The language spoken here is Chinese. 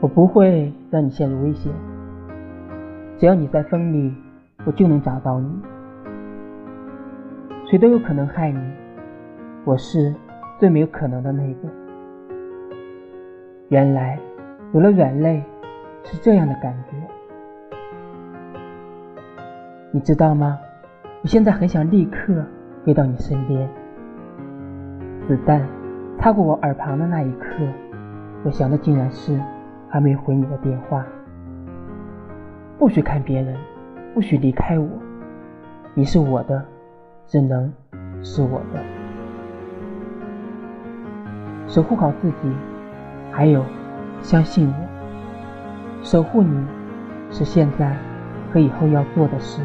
我不会让你陷入危险。只要你在风里，我就能找到你。谁都有可能害你，我是最没有可能的那个。原来有了软肋是这样的感觉，你知道吗？我现在很想立刻飞到你身边。子弹擦过我耳旁的那一刻，我想的竟然是他没回你的电话。不许看别人，不许离开我，你是我的，只能是我的。守护好自己，还有相信我。守护你是现在和以后要做的事。